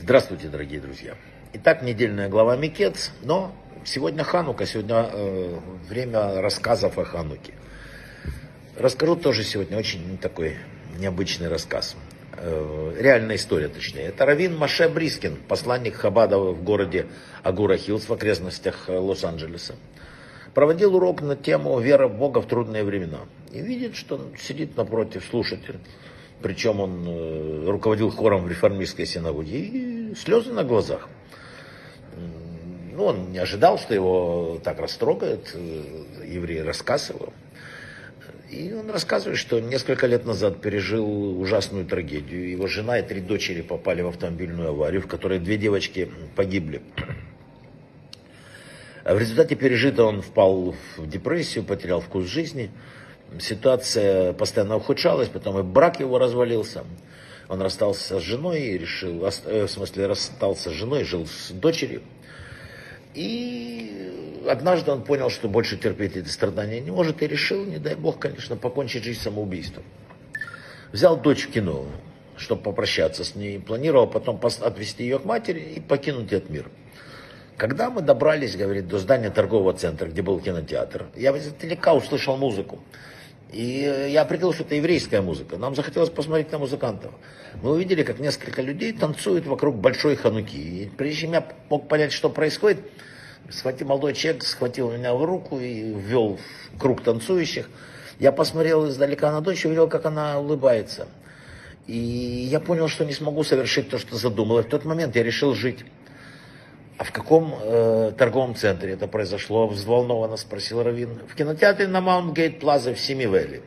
Здравствуйте, дорогие друзья. Итак, недельная глава Микец, но сегодня Ханука, сегодня э, время рассказов о Хануке. Расскажу тоже сегодня очень такой необычный рассказ. Э, реальная история, точнее. Это Раввин Моше Брискин, посланник Хабада в городе Агура Хиллс в окрестностях э, Лос-Анджелеса. Проводил урок на тему «Вера в Бога в трудные времена». И видит, что сидит напротив слушатель. Причем он э, руководил хором в реформистской синагоге. И слезы на глазах. Ну, он не ожидал, что его так растрогает. Еврей рассказ его. И он рассказывает, что несколько лет назад пережил ужасную трагедию. Его жена и три дочери попали в автомобильную аварию, в которой две девочки погибли. В результате пережитого он впал в депрессию, потерял вкус жизни. Ситуация постоянно ухудшалась, потом и брак его развалился. Он расстался с женой и решил, э, в смысле, расстался с женой, жил с дочерью. И однажды он понял, что больше терпеть эти страдания не может, и решил, не дай бог, конечно, покончить жизнь самоубийством. Взял дочь в кино, чтобы попрощаться с ней, планировал потом отвезти ее к матери и покинуть этот мир. Когда мы добрались, говорит, до здания торгового центра, где был кинотеатр, я издалека услышал музыку. И я определил, что это еврейская музыка. Нам захотелось посмотреть на музыкантов. Мы увидели, как несколько людей танцуют вокруг большой хануки. И прежде чем я мог понять, что происходит, схватил молодой человек, схватил меня в руку и ввел в круг танцующих. Я посмотрел издалека на дочь и увидел, как она улыбается. И я понял, что не смогу совершить то, что задумал. И в тот момент я решил жить. А в каком э, торговом центре это произошло? Взволнованно спросил Равин. В кинотеатре на Маунт-Гейт Плаза в Семивелли,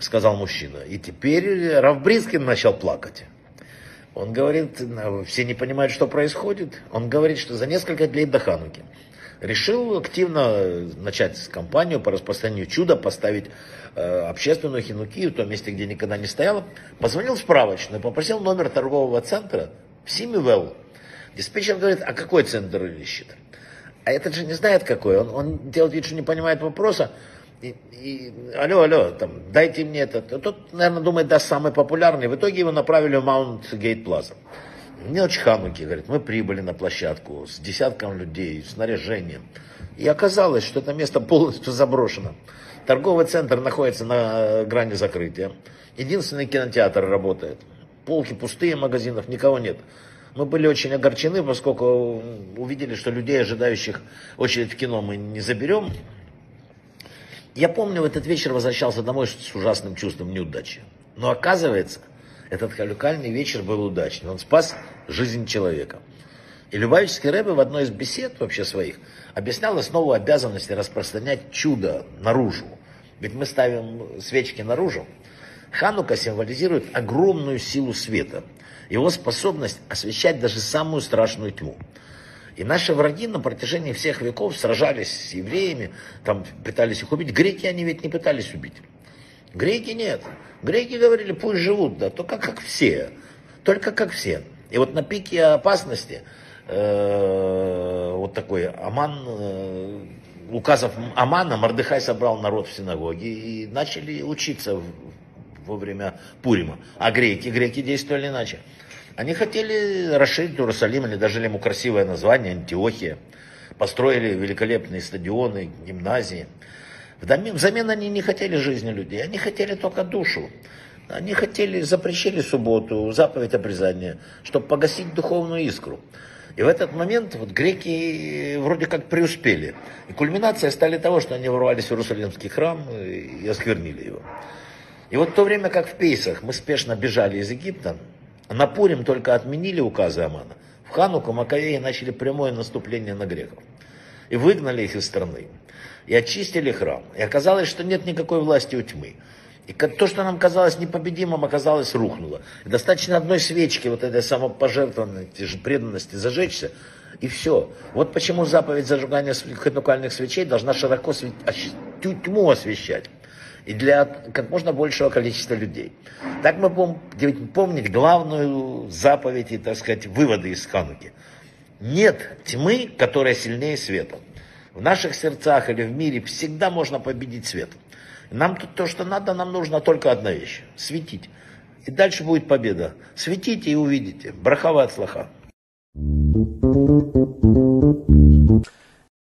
сказал мужчина. И теперь Равбрискин начал плакать. Он говорит, все не понимают, что происходит. Он говорит, что за несколько дней до Хануки решил активно начать кампанию по распространению чуда, поставить э, общественную хинуки в том месте, где никогда не стояла. Позвонил в справочную, попросил номер торгового центра в Симивелл. Диспетчер говорит, а какой центр ищет? А этот же не знает какой. Он, он делает вид, что не понимает вопроса. И, и, алло, алло, там, дайте мне это. Тот, наверное, думает, да, самый популярный. В итоге его направили в Маунт Гейт Плаза. Мелочь Хануки, говорит, мы прибыли на площадку с десятком людей, с снаряжением. И оказалось, что это место полностью заброшено. Торговый центр находится на э, грани закрытия. Единственный кинотеатр работает. Полки пустые в магазинах, никого нет. Мы были очень огорчены, поскольку увидели, что людей, ожидающих очередь в кино, мы не заберем. Я помню, в этот вечер возвращался домой с ужасным чувством неудачи. Но оказывается, этот халюкальный вечер был удачный. Он спас жизнь человека. И Любавический Рэбе в одной из бесед вообще своих объяснял основу обязанности распространять чудо наружу. Ведь мы ставим свечки наружу. Ханука символизирует огромную силу света – его способность освещать даже самую страшную тьму. И наши враги на протяжении всех веков сражались с евреями, там пытались их убить. Греки они ведь не пытались убить. Греки нет. Греки говорили, пусть живут, да, только как все. Только как все. И вот на пике опасности э, вот такой Аман, э, указов Амана, Мордыхай собрал народ в синагоге и начали учиться во время Пурима. А греки, греки действовали иначе. Они хотели расширить Иерусалим, они дали ему красивое название Антиохия. Построили великолепные стадионы, гимназии. Взамен они не хотели жизни людей, они хотели только душу. Они хотели, запрещили субботу, заповедь обрезания, чтобы погасить духовную искру. И в этот момент вот греки вроде как преуспели. И кульминация стали того, что они ворвались в Иерусалимский храм и осквернили его. И вот в то время, как в Пейсах мы спешно бежали из Египта, на Пурим только отменили указы Амана. В Хануку Маковеи начали прямое наступление на греков. И выгнали их из страны. И очистили храм. И оказалось, что нет никакой власти у тьмы. И то, что нам казалось непобедимым, оказалось рухнуло. И достаточно одной свечки, вот этой самопожертвованности, преданности зажечься, и все. Вот почему заповедь зажигания ханукальных свечей должна широко тьму освещать и для как можно большего количества людей. Так мы будем помнить главную заповедь и, так сказать, выводы из Хануки. Нет тьмы, которая сильнее света. В наших сердцах или в мире всегда можно победить свет. Нам тут то, что надо, нам нужно только одна вещь – светить. И дальше будет победа. Светите и увидите. Брахава от слаха.